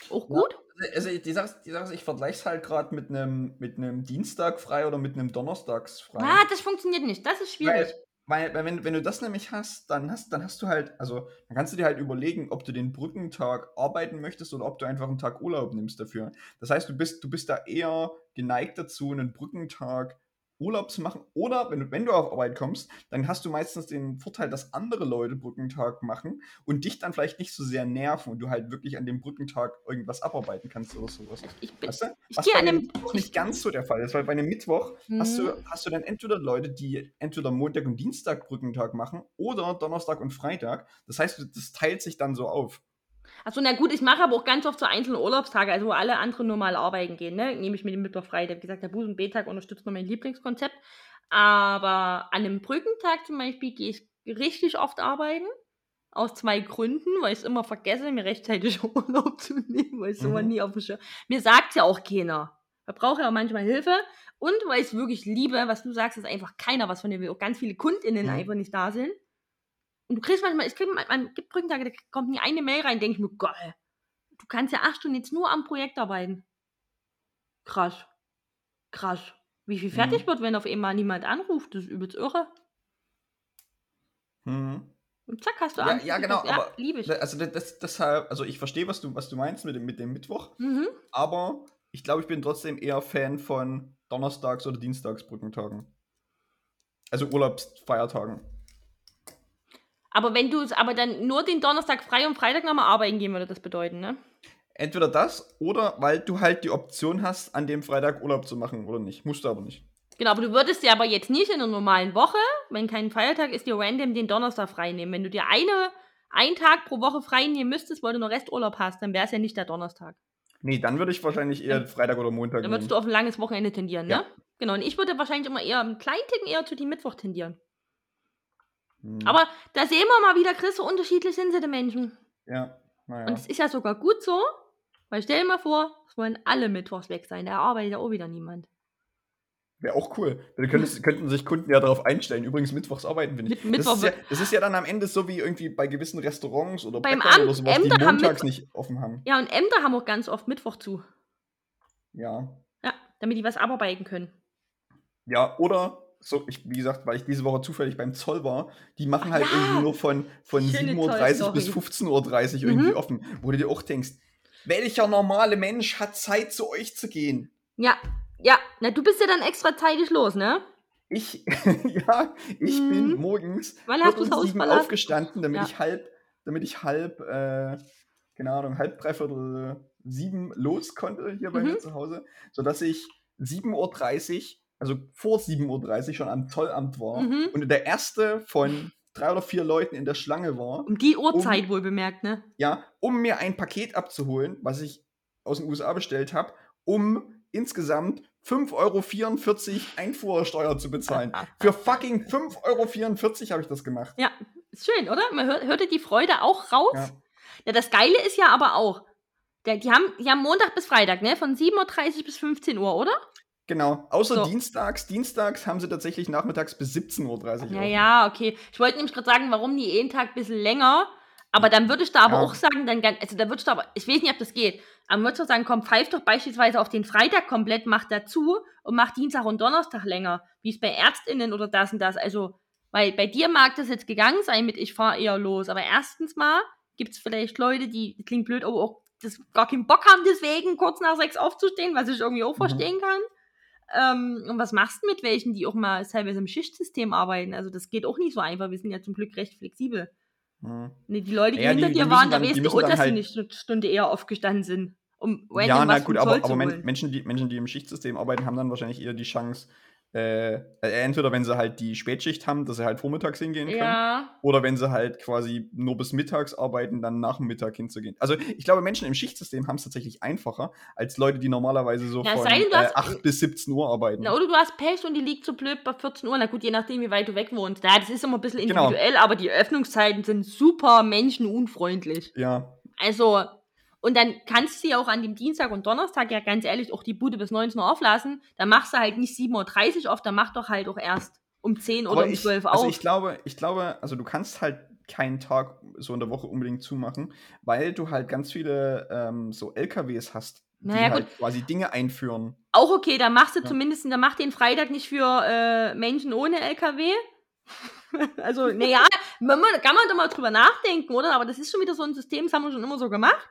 Auch Ja. gut. Also die Sache, die Sache ist, ich vergleiche es halt gerade mit einem mit einem Dienstag frei oder mit einem Donnerstags frei. Ah, das funktioniert nicht. Das ist schwierig. Weil, weil wenn, wenn du das nämlich hast, dann hast, dann hast du halt, also dann kannst du dir halt überlegen, ob du den Brückentag arbeiten möchtest oder ob du einfach einen Tag Urlaub nimmst dafür. Das heißt, du bist, du bist da eher geneigt dazu, einen Brückentag Urlaub zu machen. Oder wenn du, wenn du auf Arbeit kommst, dann hast du meistens den Vorteil, dass andere Leute Brückentag machen und dich dann vielleicht nicht so sehr nerven und du halt wirklich an dem Brückentag irgendwas abarbeiten kannst oder sowas. Ich, bin, Weißt du? ich Was bei an einem. Mittwoch nicht ganz so der Fall ist, weil bei einem Mittwoch hast, Mhm. du, hast du dann entweder Leute, die entweder Montag und Dienstag Brückentag machen oder Donnerstag und Freitag. Das heißt, das teilt sich dann so auf. Achso, na gut, ich mache aber auch ganz oft so einzelne Urlaubstage, also wo alle anderen normal arbeiten gehen, ne? Nehme ich mir den Mittwoch frei. Ich habe gesagt, der Busen B-Tag unterstützt noch mein Lieblingskonzept. Aber an einem Brückentag zum Beispiel gehe ich richtig oft arbeiten. Aus zwei Gründen, weil ich es immer vergesse, mir rechtzeitig Urlaub zu nehmen, weil ich sowas Mhm. nie auf dem Schirm. Mir sagt ja auch keiner. Man braucht ja auch manchmal Hilfe. Und weil ich es wirklich liebe, was du sagst, dass einfach keiner was von dir will. Auch ganz viele KundInnen Mhm. einfach nicht da sind. Und du kriegst manchmal, es gibt, man, gibt Brückentage, da kommt nie eine Mail rein, denke ich mir, geil. Du kannst ja acht Stunden jetzt nur am Projekt arbeiten. Krass. Krass. Wie viel fertig Mhm. wird, wenn auf einmal niemand anruft, das ist übelst irre. Mhm. Und zack, hast du Ja, abends ja, genau, was. Ja, aber liebe ich. Also das, deshalb, also ich verstehe, was du, was du meinst mit dem, mit dem Mittwoch, Mhm. aber ich glaube, ich bin trotzdem eher Fan von Donnerstags- oder Dienstagsbrückentagen. Also Urlaubsfeiertagen. Aber wenn du es aber dann nur den Donnerstag frei und Freitag nochmal arbeiten gehen, würde das bedeuten, ne? Entweder das oder weil du halt die Option hast, an dem Freitag Urlaub zu machen oder nicht. Musst du aber nicht. Genau, aber du würdest dir aber jetzt nicht in einer normalen Woche, wenn kein Feiertag ist, dir random den Donnerstag frei nehmen. Wenn du dir eine, einen Tag pro Woche frei nehmen müsstest, weil du noch Resturlaub hast, dann wäre es ja nicht der Donnerstag. Nee, dann würde ich wahrscheinlich eher Freitag oder Montag Dann würdest nehmen. du auf ein langes Wochenende tendieren, ne? Ja. Genau, und ich würde wahrscheinlich immer eher einen kleinen Ticken eher zu die Mittwoch tendieren. Hm, Aber da sehen wir mal wieder, Chris, so unterschiedlich sind sie, die Menschen. Ja, naja. Und es ist ja sogar gut so, weil stell dir mal vor, es wollen alle Mittwochs weg sein. Da arbeitet ja auch wieder niemand. Wäre auch cool. Dann könnten, könnten sich Kunden ja darauf einstellen. Übrigens, mittwochs arbeiten wir nicht. Mit- das, ist ja, das ist ja dann am Ende so wie irgendwie bei gewissen Restaurants oder Beim Bäckern Amt- oder sowas, die Ämter haben montags nicht offen haben. Ja, und Ämter haben auch ganz oft Mittwoch zu. Ja. Ja, damit die was abarbeiten können. Ja, oder so, ich, wie gesagt, weil ich diese Woche zufällig beim Zoll war, die machen Ach halt ja. irgendwie nur von, von Schöne 7.30 Uhr bis Zoll-Story. 15.30 Uhr irgendwie Mhm. offen. Wo du dir auch denkst, welcher normale Mensch hat Zeit, zu euch zu gehen? Ja, ja, na, du bist ja dann extra zeitig los, ne? Ich, ja, ich Mhm. bin morgens Wann hast um sieben aufgestanden, damit Ja. ich halb, damit ich halb, äh, keine Ahnung, halb, dreiviertel sieben los konnte hier bei mir Mhm. zu Hause, sodass ich 7.30 Uhr, also vor 7.30 Uhr schon am Zollamt war Mhm. und der erste von drei oder vier Leuten in der Schlange war, Um die Uhrzeit wohl bemerkt, ne? ja, um mir ein Paket abzuholen, was ich aus den USA bestellt habe, um insgesamt 5,44 Euro Einfuhrsteuer zu bezahlen. Für fucking 5,44 Euro habe ich das gemacht. Ja, ist schön, oder? Man hört, hörte die Freude auch raus. Ja. Ja. das Geile ist ja aber auch, der, die, haben, die haben Montag bis Freitag, ne? Von 7.30 Uhr bis 15 Uhr, oder? Genau, außer So. dienstags. Dienstags haben sie tatsächlich nachmittags bis 17.30 Uhr. Ja, ja, okay. Ich wollte nämlich gerade sagen, warum die jeden Tag ein bisschen länger. Aber dann würde ich da aber Ja. auch sagen, dann, also da würde ich da aber, ich weiß nicht, ob das geht, aber würde ich sagen, komm, pfeift doch beispielsweise auf den Freitag komplett, macht dazu und macht Dienstag und Donnerstag länger, wie es bei ÄrztInnen oder das und das. Also, weil bei dir mag das jetzt gegangen sein mit, ich fahre eher los. Aber erstens mal gibt es vielleicht Leute, die, das klingt blöd, aber auch das gar keinen Bock haben, deswegen kurz nach sechs aufzustehen, was ich irgendwie auch Mhm. verstehen kann. Ähm, und was machst du mit welchen, die auch mal teilweise im Schichtsystem arbeiten? Also das geht auch nicht so einfach. Wir sind ja zum Glück recht flexibel. Hm. Nee, die Leute, die Ja, hinter die dir waren, da dann- die weißt du auch, dass sie halt- nicht eine Stunde eher aufgestanden sind, um Ja, na gut, aber, aber. Menschen, die, Menschen, die im Schichtsystem arbeiten, haben dann wahrscheinlich eher die Chance, äh, äh, entweder wenn sie halt die Spätschicht haben, dass sie halt vormittags hingehen können, Ja, oder wenn sie halt quasi nur bis mittags arbeiten, dann nach dem Mittag hinzugehen. Also ich glaube, Menschen im Schichtsystem haben es tatsächlich einfacher, als Leute, die normalerweise so Ja, von sei äh, hast- 8 bis 17 Uhr arbeiten. na, oder du hast Pech und die liegt so blöd bei 14 Uhr. Na gut, je nachdem, wie weit du weg wohnst. Ja, das ist immer ein bisschen Genau. individuell, aber die Öffnungszeiten sind super menschenunfreundlich. Ja, Also, und dann kannst du ja auch an dem Dienstag und Donnerstag ja ganz ehrlich auch die Bude bis 19 Uhr auflassen. Dann machst du halt nicht 7.30 Uhr auf, dann mach doch halt auch erst um 10 oder aber um ich, 12 Uhr also auf. ich glaube, ich glaube, also du kannst halt keinen Tag so in der Woche unbedingt zumachen, weil du halt ganz viele ähm, so LKWs hast, die Naja, halt quasi Dinge einführen. Auch okay, dann machst du Ja. zumindest, dann mach den Freitag nicht für äh, Menschen ohne LKW. also, naja, kann man doch mal drüber nachdenken, oder? Aber das ist schon wieder so ein System, das haben wir schon immer so gemacht.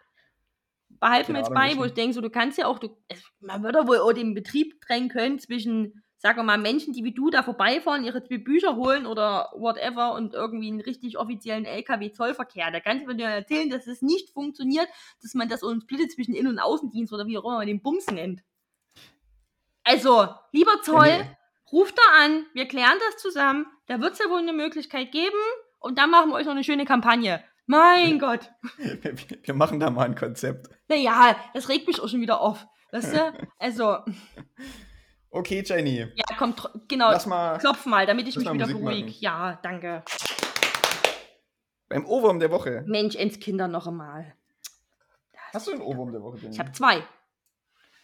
Behalten wir jetzt bei, wo ich- denke, so, du kannst ja auch, du, es, man würde wohl auch den Betrieb trennen können zwischen, sagen wir mal, Menschen, die wie du da vorbeifahren, ihre zwei Bücher holen oder whatever und irgendwie einen richtig offiziellen LKW-Zollverkehr. Da kannst du mir dir erzählen, dass es nicht funktioniert, dass man das so splittet zwischen Innen- und Außendienst oder wie auch immer man den Bums nennt. Also, lieber Zoll, Ja, nee. ruft da an, wir klären das zusammen, da wird es ja wohl eine Möglichkeit geben und dann machen wir euch noch eine schöne Kampagne. Mein Gott. Wir, wir machen da mal ein Konzept. Naja, das regt mich auch schon wieder auf. Weißt du? Also, Okay, Jenny, ja, komm, genau, lass mal klopf mal, damit ich mich wieder beruhige. Ja, danke. beim Ohrwurm der Woche. Mensch, ins Kinder noch einmal. Hast du einen Ohrwurm der Woche, Jenny? Ich habe zwei.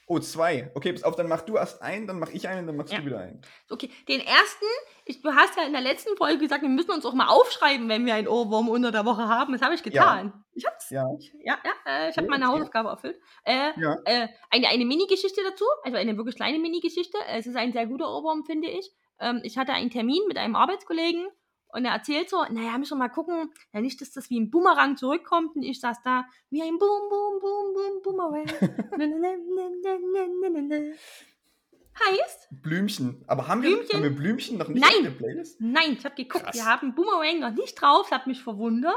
Oh, zwei. Okay, pass auf, dann mach du erst einen, dann mach ich einen, dann machst Ja. du wieder einen. Okay, den ersten, ich, du hast ja in der letzten Folge gesagt, wir müssen uns auch mal aufschreiben, wenn wir einen Ohrwurm unter der Woche haben. Das habe ich getan. Ich hab's. Ja. Ich, ja, ja, äh, ich habe meine. Hausaufgabe erfüllt. Äh, Ja. äh, eine, eine Mini-Geschichte dazu, also eine wirklich kleine Mini-Geschichte. Es ist ein sehr guter Ohrwurm, finde ich. Ähm, ich hatte einen Termin mit einem Arbeitskollegen und er erzählt so, naja, müssen wir mal gucken, ja nicht, dass das wie ein Boomerang zurückkommt und ich saß da wie ein Boom, Boom, Boom, Boom, Boomerang. Heißt, Blümchen. Aber haben wir, Blümchen? haben wir Blümchen noch nicht Nein. auf der Playlist? nein, ich habe geguckt, Krass. wir haben Boomerang noch nicht drauf, das hat mich verwundert.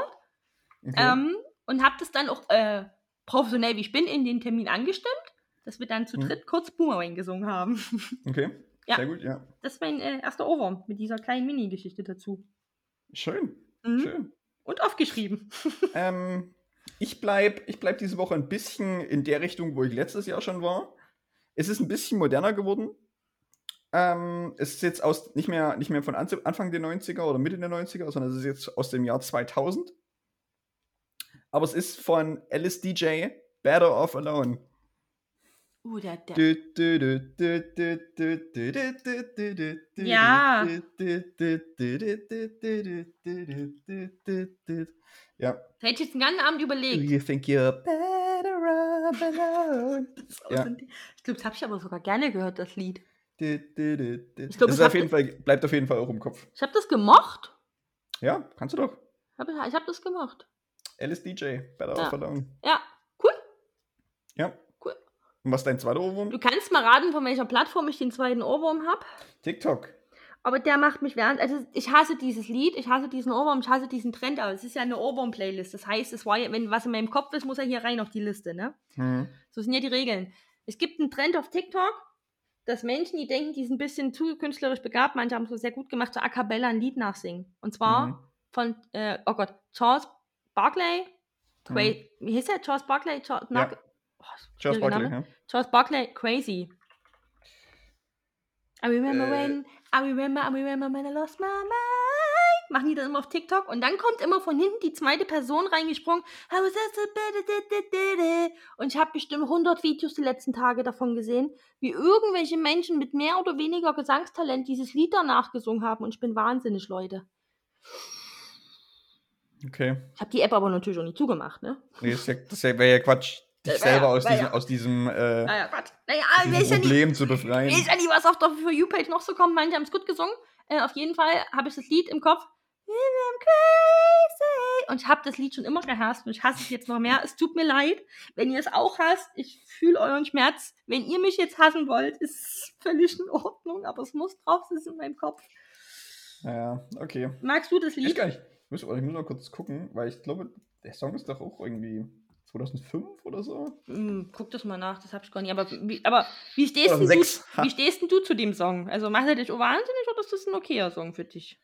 Okay. Ähm, und habe das dann auch äh, professionell, wie ich bin, in den Termin angestimmt, dass wir dann zu Mhm. dritt kurz Boomerang gesungen haben. okay. ja. Sehr gut, ja. Das ist mein äh, erster Ohrwurm mit dieser kleinen Mini-Geschichte dazu. Schön. Mhm. Schön. Und aufgeschrieben. ähm, ich bleibe ich bleib diese Woche ein bisschen in der Richtung, wo ich letztes Jahr schon war. Es ist ein bisschen moderner geworden. Ähm, es ist jetzt aus, nicht, mehr, nicht mehr von Anfang der 90er oder Mitte der 90er, sondern es ist jetzt aus dem Jahr 2000. Aber es ist von LSDJ Better Off Alone. Uh, der, der. Ja. Ja. Da hätte ich jetzt einen ganzen Abend überlegt. Do you think you're better off alone? Ja. Ich glaube, das habe ich aber sogar gerne gehört, das Lied. Ich glaub, das ich auf jeden Fall, bleibt auf jeden Fall auch im Kopf. Ich habe das gemocht. Ja, kannst du doch. Ich habe das gemocht. LSDJ, Better Ja. Off Alone. Ja, cool. Ja. Und was ist dein zweiter Ohrwurm? Du kannst mal raten, von welcher Plattform ich den zweiten Ohrwurm habe. TikTok. Aber der macht mich während. Also, ich hasse dieses Lied, ich hasse diesen Ohrwurm, ich hasse diesen Trend, aber es ist ja eine Ohrwurm-Playlist. Das heißt, es war ja, wenn was in meinem Kopf ist, muss er hier rein auf die Liste, ne? Hm. So sind ja die Regeln. Es gibt einen Trend auf TikTok, dass Menschen, die denken, die sind ein bisschen zu künstlerisch begabt, manche haben es so sehr gut gemacht, so a cappella ein Lied nachsingen. Und zwar Mhm. von, äh, oh Gott, Charles Barkley. Qua Mhm. Wie hieß der? Charles Barkley? Charles, Ja. Oh, Charles Barkley, ja. Charles Barkley, Crazy. I remember Äh. when, I remember, I remember when I lost my mind. Machen die dann immer auf TikTok und dann kommt immer von hinten die zweite Person reingesprungen. Und ich habe bestimmt 100 Videos die letzten Tage davon gesehen, wie irgendwelche Menschen mit mehr oder weniger Gesangstalent dieses Lied danach gesungen haben. Und ich bin wahnsinnig, Leute. Okay. Ich habe die App aber natürlich auch nicht zugemacht, ne? Nee, das, ja- das wäre ja Quatsch, dich Das wär selber aus wär diesem, aus diesem, äh, Naja. Naja, diesem weiß ja. Problem zu befreien. Ich weiß ja nicht, was auf der For You-Page noch so kommt. Manche haben es gut gesungen. Äh, auf jeden Fall habe ich das Lied im Kopf. Und ich habe das Lied schon immer gehasst und ich hasse es jetzt noch mehr. Es tut mir leid, wenn ihr es auch hasst. Ich fühle euren Schmerz. Wenn ihr mich jetzt hassen wollt, ist es völlig in Ordnung, aber es muss drauf, es ist in meinem Kopf. Ja, okay. Magst du das Ich Lied? gar nicht. Ich muss, ich muss mal kurz gucken, weil ich glaube, der Song ist doch auch irgendwie 2005 oder so. Hm, guck das mal nach, das hab ich gar nicht. Aber wie, aber wie, stehst, du, 2006. Ha. wie stehst denn du zu dem Song? Also macht er dich wahnsinnig oder ist das ein okayer Song für dich?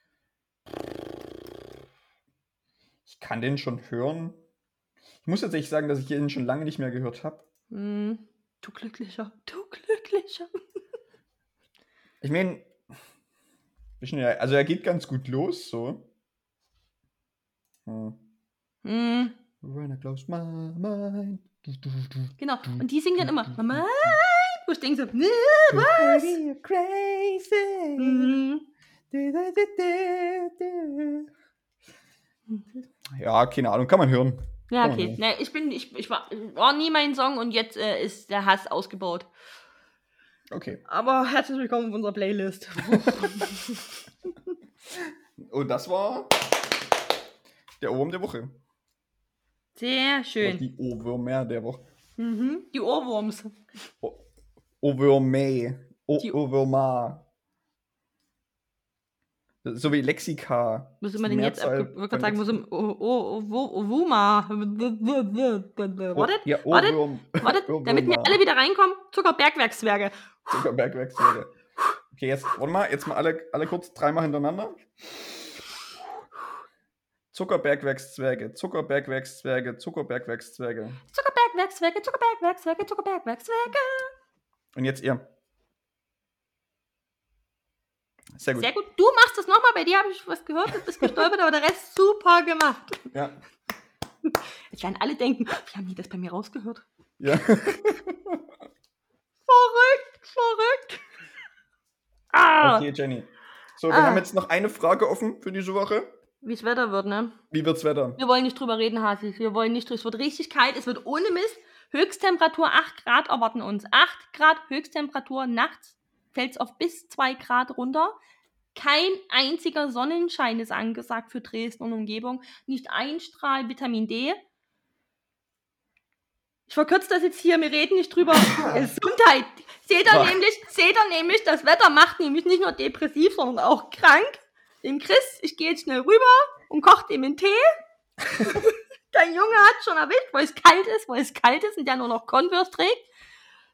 Ich kann den schon hören. Ich muss tatsächlich sagen, dass ich den schon lange nicht mehr gehört habe. Hm, du glücklicher, du glücklicher. Ich meine, also er geht ganz gut los, so. Hm. Hm, When I close my mind. Genau. Und die singen dann immer, Mama, wo ich denke so, ne, You're was? crazy, you're crazy. Mhm. Ja, keine Ahnung, kann man hören. Ja, Oh, okay. nee. Ne, ich bin, ich, ich war, war nie mein Song und jetzt äh, ist der Hass ausgebaut. Okay. Aber herzlich willkommen auf unserer Playlist. Und das war der Ohrwurm der Woche. Sehr schön. die Ohrwürmer der Woche. Mhm. Die Ohrwurms. O- Ohrwürme. O Die- Ohrwürmer. So wie Lexika. Muss ist den jetzt ab. Mehrzahl Ich wollte von gerade sagen, muss. Oh, Wartet, ja, wartet, wartet, damit wir alle wieder reinkommen. Zuckerbergwerkszwerge. Zuckerbergwerkszwerge. Okay, jetzt, warte mal, jetzt mal alle, alle kurz dreimal hintereinander. Zuckerbergwerkszwerge, Zuckerbergwerkszwerge, Zuckerbergwerkszwerge. Zuckerbergwerkszwerge, Zuckerbergwerkszwerge, Zuckerbergwerkszwerge. Und jetzt ihr. Sehr gut. Sehr gut. Du machst das nochmal. Bei dir habe ich was gehört, du bist gestolpert, aber der Rest super gemacht. Ja. Jetzt werden alle denken, wie haben die das bei mir rausgehört? ja. Verrückt, verrückt. Ah, Okay, Jenny. So, wir Ah. haben jetzt noch eine Frage offen für diese Woche. Wie es Wetter wird, ne? Wie wird's Wetter? Wir wollen nicht drüber reden, Hasi. Wir wollen nicht drüber. Es wird richtig kalt. Es wird ohne Mist. Höchsttemperatur 8 Grad erwarten uns. 8 Grad Höchsttemperatur. Nachts fällt es auf bis 2 Grad runter. Kein einziger Sonnenschein ist angesagt für Dresden und Umgebung. Nicht ein Strahl Vitamin D. Ich verkürze das jetzt hier, wir reden nicht drüber. Gesundheit. Seht ihr, nämlich, seht ihr nämlich, das Wetter macht nämlich nicht nur depressiv, sondern auch krank. Dem Chris, ich gehe jetzt schnell rüber und koche dem einen Tee. Dein Junge hat schon erwischt, weil es kalt ist, weil es kalt ist und der nur noch Converse trägt.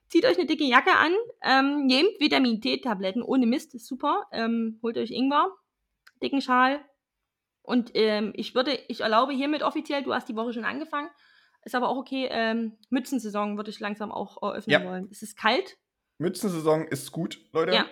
Zieht euch eine dicke Jacke an, ähm, nehmt Vitamin T-Tabletten, ohne Mist, ist super. Ähm, holt euch Ingwer, dicken Schal. Und ähm, ich würde, ich erlaube hiermit offiziell, du hast die Woche schon angefangen, ist aber auch okay. Ähm, Mützensaison würde ich langsam auch eröffnen Ja. wollen. Es ist kalt. Mützensaison ist gut, Leute. Ja.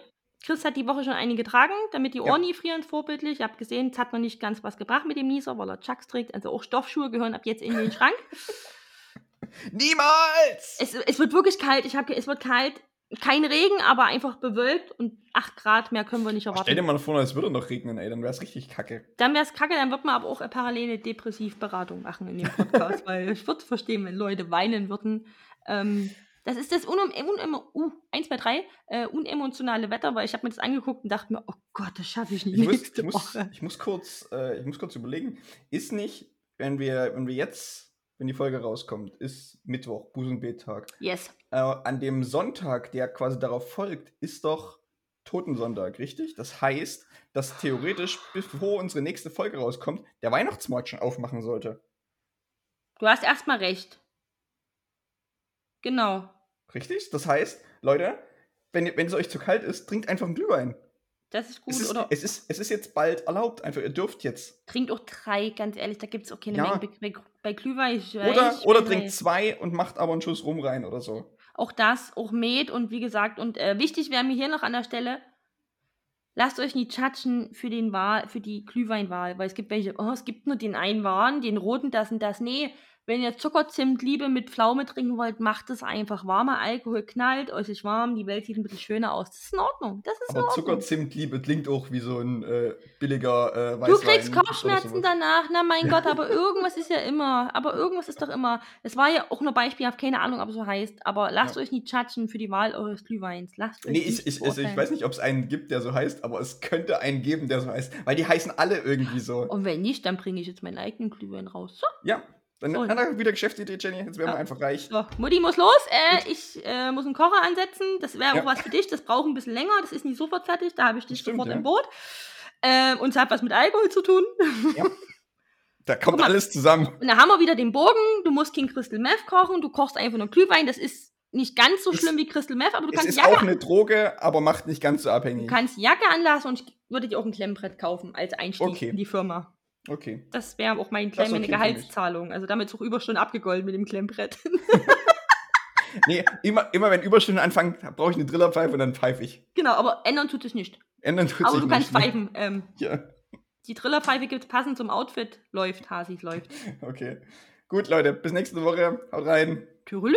Chris hat die Woche schon einige getragen, damit die Ja. Ohren nie frieren, vorbildlich. Ihr habt gesehen, es hat noch nicht ganz was gebracht mit dem Nieser, weil er Chucks trägt. Also auch Stoffschuhe gehören ab jetzt in den Schrank. Niemals! es, es wird wirklich kalt. Ich habe, es wird kalt. Kein Regen, aber einfach bewölkt und 8 Grad mehr können wir nicht Oh, erwarten. stell dir mal vor, es würde noch regnen, ey, dann wäre es richtig kacke. Dann wäre es kacke, dann wird man aber auch äh, parallele Depressivberatung machen in dem Podcast, weil ich würde verstehen, wenn Leute weinen würden. Ähm, das ist das unem, unem, uh, 1, 2, 3, äh, unemotionale Wetter, weil ich habe mir das angeguckt und dachte mir, oh Gott, das schaffe ich nicht Ich muss, ich, muss, ich, muss kurz, äh, ich muss kurz überlegen, ist nicht, wenn wir, wenn wir jetzt, wenn die Folge rauskommt, ist Mittwoch, Busenbettag. Yes. Äh, an dem Sonntag, der quasi darauf folgt, ist doch Totensonntag, richtig? Das heißt, dass theoretisch, bevor unsere nächste Folge rauskommt, der Weihnachtsmarkt schon aufmachen sollte. Du hast erstmal recht. Genau. Richtig? Das heißt, Leute, wenn, wenn es euch zu kalt ist, trinkt einfach einen Glühwein. Das ist gut. Es ist, oder es, ist, es ist jetzt bald erlaubt, einfach, ihr dürft jetzt. trinkt auch drei, ganz ehrlich, da gibt es auch keine Ja. Menge bei, bei, Glühwein. Oder, weiß, oder trinkt wir- zwei und macht aber einen Schuss rum rein oder so. Auch das, auch Met und wie gesagt, und äh, wichtig wäre mir hier noch an der Stelle, lasst euch nicht tschatschen für, den Wahl, für die Glühweinwahl, weil es gibt welche, oh, es gibt nur den einen Wein, den roten, das und das. Nee, wenn ihr Zuckerzimtliebe mit Pflaume trinken wollt, macht es einfach. Warmer Alkohol knallt, euch ist warm, die Welt sieht ein bisschen schöner aus. Das ist in Ordnung. Das ist in Aber Ordnung. Zuckerzimtliebe klingt auch wie so ein äh, billiger äh, Du Weißwein. kriegst oder Kopfschmerzen danach, na mein Gott, aber irgendwas ist ja immer, aber irgendwas ist doch immer. Es war ja auch nur beispielhaft, keine Ahnung, ob es so heißt, aber lasst Ja. euch nicht tschatschen für die Wahl eures Glühweins. Lasst euch Nee, ich, ich, also ich weiß nicht, ob es einen gibt, der so heißt, aber es könnte einen geben, der so heißt. Weil die heißen alle irgendwie so. Und wenn nicht, dann bringe ich jetzt meinen eigenen Glühwein raus. So, Ja, dann hat er wieder Geschäftsidee, Jenny. Jetzt wären Ja. wir einfach reich. so, Mutti muss los. Äh, ich äh, muss einen Kocher ansetzen. Das wäre Ja. auch was für dich. Das braucht ein bisschen länger. Das ist nicht sofort fertig. Da habe ich dich Stimmt, sofort ja. im Boot. Ähm, und es hat was mit Alkohol zu tun. Da kommt mal. alles zusammen. Und da haben wir wieder den Bogen. Du musst King Crystal Meth kochen. Du kochst einfach nur Glühwein. Das ist nicht ganz so Es- schlimm wie Crystal Meth, aber du Es kannst ist Jacke, auch eine Droge, aber macht nicht ganz so du abhängig. kannst Jacke anlassen und ich würde dir auch ein Klemmbrett kaufen als Einstieg Okay. in die Firma. Okay. Das wäre auch mein ist meine okay. Gehaltszahlung. Also damit ist auch Überstunden abgegolten mit dem Klemmbrett. Nee, immer, immer wenn Überstunden anfangen, brauche ich eine Drillerpfeife und dann pfeife ich. genau, aber ändern tut es nicht. Ändern tut aber sich du kannst nicht, ne? pfeifen. Ähm, Ja, die Trillerpfeife gibt es passend zum Outfit. Läuft, Hasis, läuft. okay. Gut, Leute, bis nächste Woche. Haut rein. Tschüss.